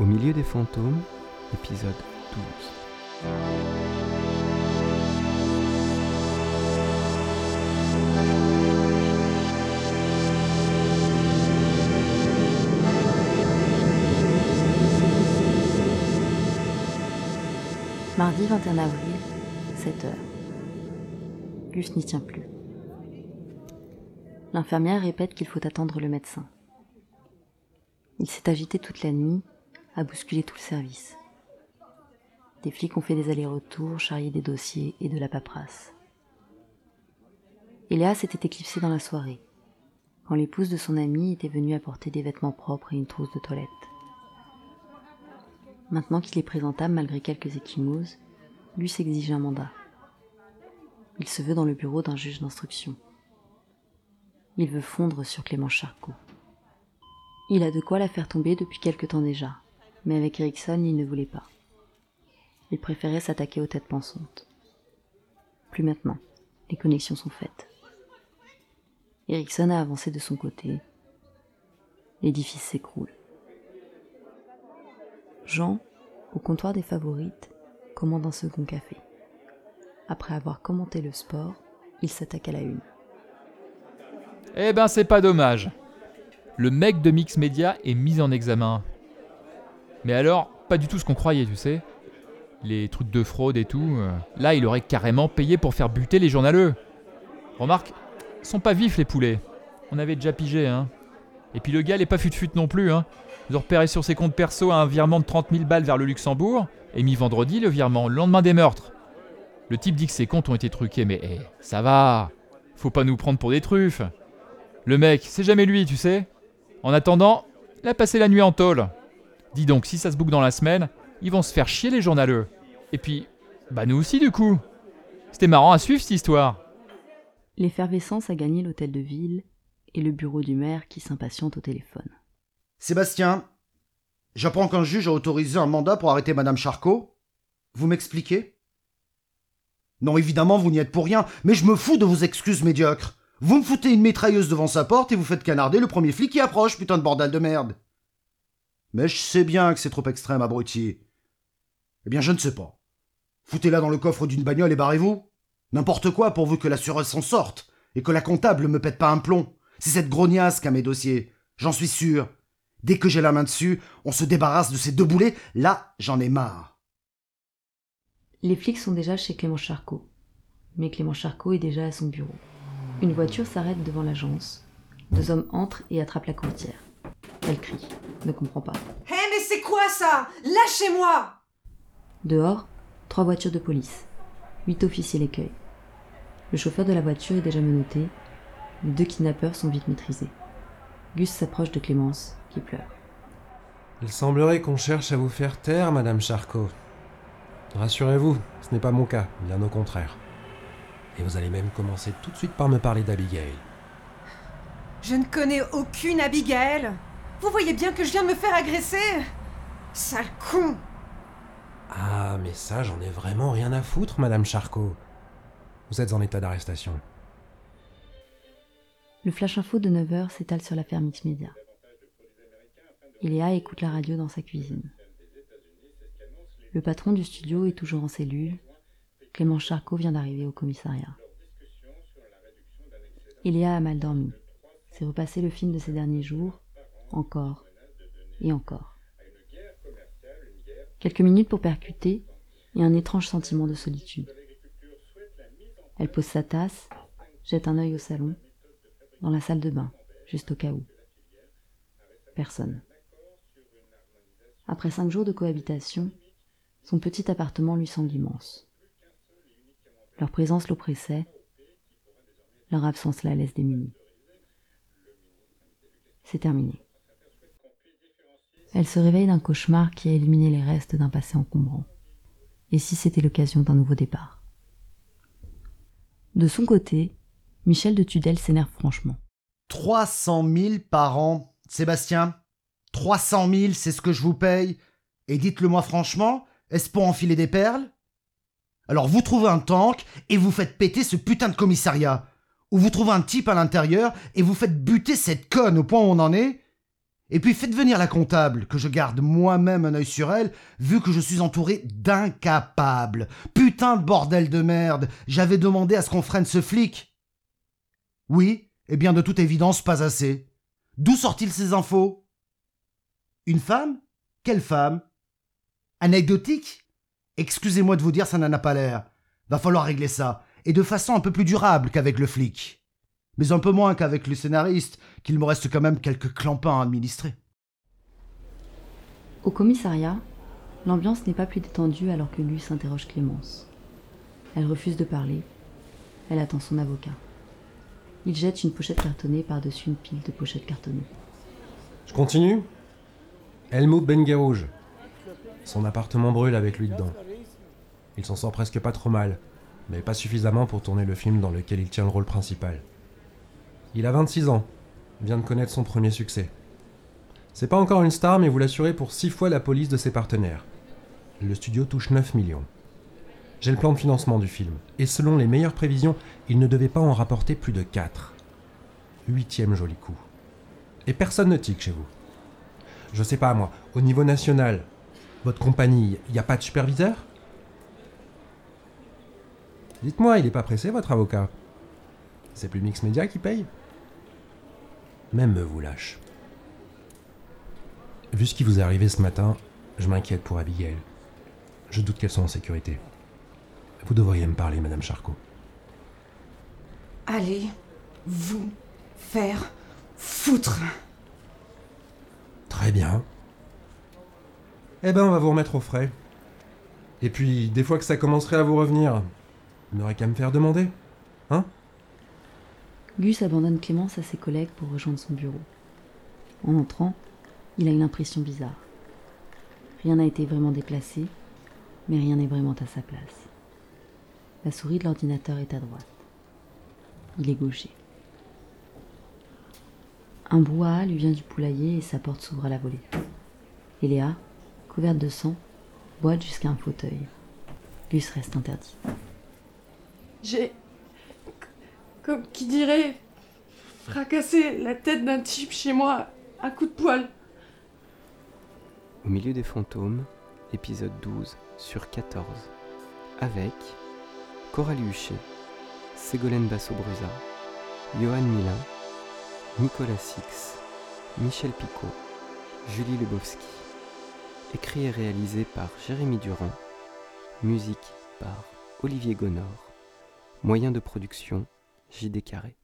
Au milieu des fantômes, épisode 12. Mardi 21 avril, 7 heures. Gus n'y tient plus. L'infirmière répète qu'il faut attendre le médecin. Il s'est agité toute la nuit, a bousculé tout le service. Des flics ont fait des allers-retours, charrié des dossiers et de la paperasse. Eléa s'était éclipsée dans la soirée, quand l'épouse de son ami était venue apporter des vêtements propres et une trousse de toilette. Maintenant qu'il est présentable malgré quelques échymoses, lui s'exige un mandat. Il se veut dans le bureau d'un juge d'instruction. Il veut fondre sur Clément Charcot. Il a de quoi la faire tomber depuis quelque temps déjà, mais avec Ericsson, il ne voulait pas. Il préférait s'attaquer aux têtes pensantes. Plus maintenant, les connexions sont faites. Ericsson a avancé de son côté. L'édifice s'écroule. Jean, au comptoir des favorites, commande un second café. Après avoir commenté le sport, il s'attaque à la une. Eh ben, c'est pas dommage. Le mec de Mix Media est mis en examen. Mais alors, pas du tout ce qu'on croyait, tu sais. Les trucs de fraude et tout. euh, là, il aurait carrément payé pour faire buter les journaleux. Remarque, ils sont pas vifs les poulets. On avait déjà pigé, hein. Et puis le gars, il est pas fut-fut non plus, hein. Ils ont repéré sur ses comptes perso un virement de 30 000 balles vers le Luxembourg, et mis vendredi le virement, le lendemain des meurtres. Le type dit que ses comptes ont été truqués, mais eh, ça va. Faut pas nous prendre pour des truffes. Le mec, c'est jamais lui, tu sais. En attendant, il a passé la nuit en tôle. Dis donc, si ça se boucle dans la semaine, ils vont se faire chier les journaleux. Et puis, bah nous aussi du coup. C'était marrant à suivre cette histoire. L'effervescence a gagné l'hôtel de ville et le bureau du maire qui s'impatiente au téléphone. Sébastien, j'apprends qu'un juge a autorisé un mandat pour arrêter Madame Charcot. Vous m'expliquez? Non, évidemment, vous n'y êtes pour rien, mais je me fous de vos excuses médiocres. Vous me foutez une mitrailleuse devant sa porte et vous faites canarder le premier flic qui approche, putain de bordel de merde. Mais je sais bien que c'est trop extrême, abruti. Eh bien, je ne sais pas. Foutez-la dans le coffre d'une bagnole et barrez-vous. N'importe quoi pourvu que l'assureuse s'en sorte et que la comptable me pète pas un plomb. C'est cette grognasse qui a mes dossiers. J'en suis sûr. Dès que j'ai la main dessus, on se débarrasse de ces deux boulets. Là, j'en ai marre. Les flics sont déjà chez Clément Charcot. Mais Clément Charcot est déjà à son bureau. Une voiture s'arrête devant l'agence. Deux hommes entrent et attrapent la courtière. Elle crie, ne comprend pas. Hé, mais c'est quoi ça? Lâchez-moi Dehors, trois voitures de police. Huit officiers l'écueillent. Le chauffeur de la voiture est déjà menotté. Les deux kidnappeurs sont vite maîtrisés. Gus s'approche de Clémence, qui pleure. Il semblerait qu'on cherche à vous faire taire, Madame Charcot. Rassurez-vous, ce n'est pas mon cas, bien au contraire. Et vous allez même commencer tout de suite par me parler d'Abigail. Je ne connais aucune Abigail. Vous voyez bien que je viens de me faire agresser Sale con Ah, mais ça, j'en ai vraiment rien à foutre, Madame Charcot. Vous êtes en état d'arrestation. Le flash info de 9h s'étale sur l'affaire Mix Media. Iléa écoute la radio dans sa cuisine. Le patron du studio est toujours en cellule. Clément Charcot vient d'arriver au commissariat. Iléa a mal dormi. C'est repassé le film de ces derniers jours, encore et encore. Quelques minutes pour percuter et un étrange sentiment de solitude. Elle pose sa tasse, jette un œil au salon, dans la salle de bain, juste au cas où. Personne. Après cinq jours de cohabitation, son petit appartement lui semble immense. Leur présence l'oppressait, leur absence la laisse démunie. C'est terminé. Elle se réveille d'un cauchemar qui a éliminé les restes d'un passé encombrant. Et si c'était l'occasion d'un nouveau départ? De son côté, Michel de Tudel s'énerve franchement. 300 000 par an. Sébastien, 300 000, c'est ce que je vous paye. Et dites-le moi franchement, est-ce pour enfiler des perles? Alors vous trouvez un tank et vous faites péter ce putain de commissariat. Ou vous trouvez un type à l'intérieur et vous faites buter cette conne au point où on en est. Et puis faites venir la comptable, que je garde moi-même un œil sur elle, vu que je suis entouré d'incapables. Putain de bordel de merde, j'avais demandé à ce qu'on freine ce flic. Oui, eh bien de toute évidence pas assez. D'où sortent-ils ces infos? Une femme? Quelle femme? Anecdotique? Excusez-moi de vous dire, ça n'en a pas l'air. Va falloir régler ça, et de façon un peu plus durable qu'avec le flic. Mais un peu moins qu'avec le scénariste, qu'il me reste quand même quelques clampins à administrer. Au commissariat, l'ambiance n'est pas plus détendue alors que Luce interroge Clémence. Elle refuse de parler. Elle attend son avocat. Il jette une pochette cartonnée par-dessus une pile de pochettes cartonnées. Je continue Helmut Bengerouge. Son appartement brûle avec lui dedans. Il s'en sort presque pas trop mal, mais pas suffisamment pour tourner le film dans lequel il tient le rôle principal. Il a 26 ans, vient de connaître son premier succès. C'est pas encore une star, mais vous l'assurez pour 6 fois la police de ses partenaires. Le studio touche 9 millions. J'ai le plan de financement du film, et selon les meilleures prévisions, il ne devait pas en rapporter plus de 4. Huitième joli coup. Et personne ne tique chez vous. Je sais pas moi, au niveau national, votre compagnie, il n'y a pas de superviseur? Dites-moi, il est pas pressé votre avocat? C'est plus Mix Media qui paye? Même me vous lâche. Vu ce qui vous est arrivé ce matin, je m'inquiète pour Abigail. Je doute qu'elle soit en sécurité. Vous devriez me parler, Madame Charcot. Allez, vous faire foutre. Très bien. Eh ben, on va vous remettre au frais. Et puis, des fois que ça commencerait à vous revenir, vous n'aurez qu'à me faire demander. Hein? Gus abandonne Clémence à ses collègues pour rejoindre son bureau. En entrant, il a une impression bizarre. Rien n'a été vraiment déplacé, mais rien n'est vraiment à sa place. La souris de l'ordinateur est à droite. Il est gaucher. Un brouhaha lui vient du poulailler et sa porte s'ouvre à la volée. Et Léa, couverte de sang, boite jusqu'à un fauteuil. Gus reste interdit. J'ai. Comme qui dirait. fracassé la tête d'un type chez moi à coup de poil. Au milieu des fantômes, épisode 12 sur 14. Avec Coralie Huchet, Ségolène Basso-Brusa, Johan Milin, Nicolas Six, Michel Picot, Julie Lebowski. Écrit et réalisé par Jérémy Durand. Musique par Olivier Gonor. Moyen de production JD Carré.